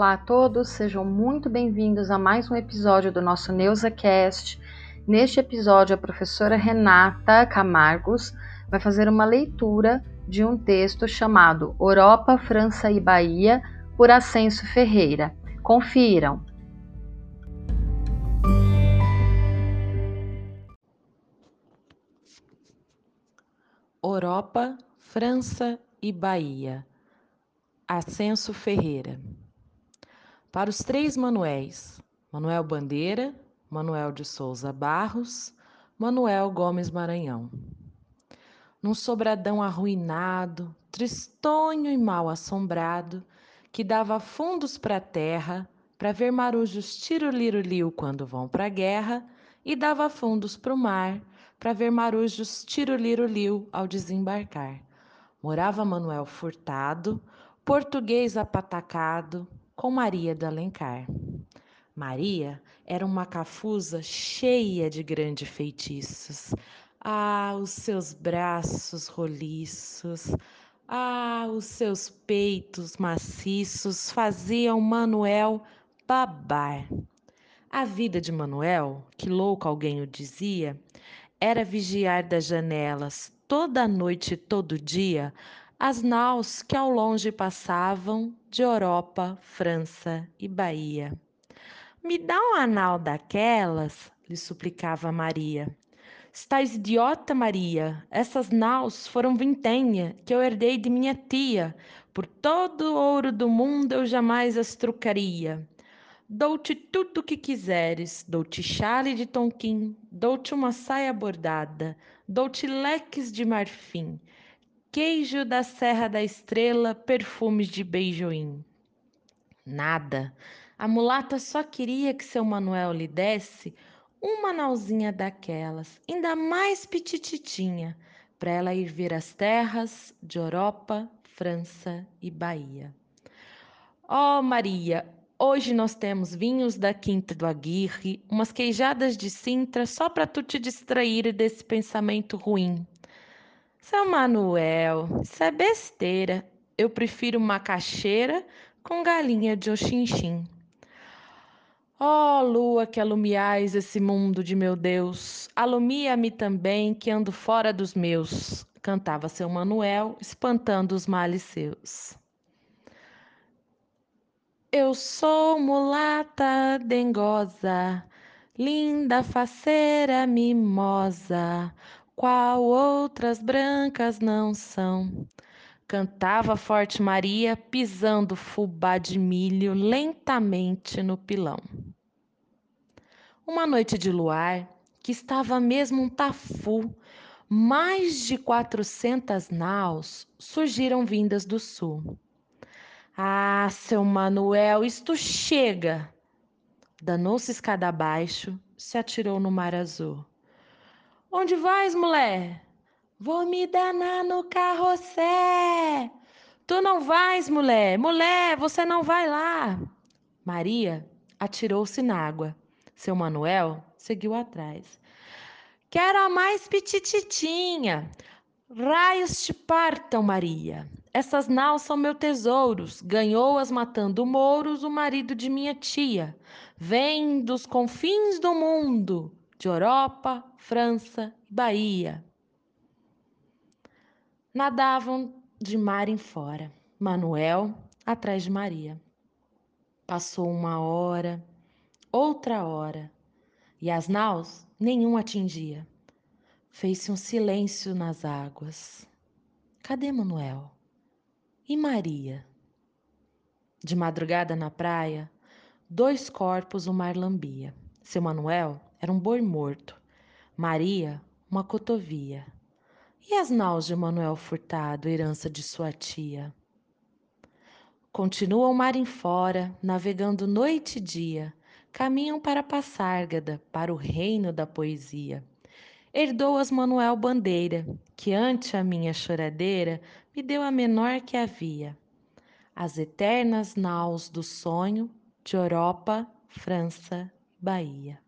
Olá a todos, sejam muito bem-vindos a mais um episódio do nosso NeusaCast. Neste episódio, a professora Renata Camargos vai fazer uma leitura de um texto chamado Europa, França e Bahia, por Ascenso Ferreira. Confiram! Europa, França e Bahia. Ascenso Ferreira. Para os três Manuéis, Manuel Bandeira, Manuel de Souza Barros, Manuel Gomes Maranhão. Num sobradão arruinado, tristonho e mal assombrado, que dava fundos para a terra, para ver marujos tiro-liro-liu quando vão para a guerra, e dava fundos para o mar, para ver marujos tiro-liro-liu ao desembarcar. Morava Manuel Furtado, português apatacado, com Maria do Alencar. Maria era uma cafusa cheia de grandes feitiços. Ah, os seus braços roliços, ah, os seus peitos maciços faziam Manuel babar. A vida de Manuel, que louco alguém o dizia, era vigiar das janelas toda noite e todo dia as naus que ao longe passavam de Europa, França e Bahia. Me dá uma nau daquelas, lhe suplicava Maria. Estás idiota, Maria. Essas naus foram vintenha que eu herdei de minha tia. Por todo o ouro do mundo eu jamais as trocaria. Dou-te tudo o que quiseres, dou-te chale de tonquim, dou-te uma saia bordada, dou-te leques de marfim, queijo da Serra da Estrela, perfumes de beijoim. Nada. A mulata só queria que seu Manuel lhe desse uma nauzinha daquelas, ainda mais petititinha, para ela ir ver as terras de Europa, França e Bahia. Oh, Maria, hoje nós temos vinhos da Quinta do Aguirre, umas queijadas de Sintra só para tu te distrair desse pensamento ruim. Seu Manuel, isso é besteira. Eu prefiro macaxeira com galinha de oxinxim. Ó oh, lua que alumiais esse mundo de meu Deus, alumia-me também que ando fora dos meus, cantava seu Manuel, espantando os males seus. Eu sou mulata dengosa, linda faceira mimosa, qual outras brancas não são. Cantava forte Maria, pisando fubá de milho lentamente no pilão. Uma noite de luar, que estava mesmo um tafu, mais de quatrocentas naus surgiram vindas do sul. Ah, seu Manuel, isto chega! Danou-se escada abaixo, se atirou no mar azul. Onde vais, mulher? Vou me danar no carrossé. Tu não vais, mulher. Mulher, você não vai lá. Maria atirou-se na água. Seu Manuel seguiu atrás. Quero a mais petititinha. Raios te partam, Maria. Essas naus são meus tesouros. Ganhou-as matando mouros o marido de minha tia. Vem dos confins do mundo de Europa, França e Bahia. Nadavam de mar em fora, Manuel atrás de Maria. Passou uma hora, outra hora, e as naus nenhum atingia. Fez-se um silêncio nas águas. Cadê Manuel? E Maria? De madrugada na praia, dois corpos o mar lambia. Seu Manuel era um boi morto. Maria, uma cotovia. E as naus de Manuel Furtado, herança de sua tia? Continua o mar em fora, navegando noite e dia, caminham para Passárgada, para o reino da poesia. Herdou-as Manuel Bandeira, que ante a minha choradeira me deu a menor que havia. As eternas naus do sonho de Europa, França, Bahia.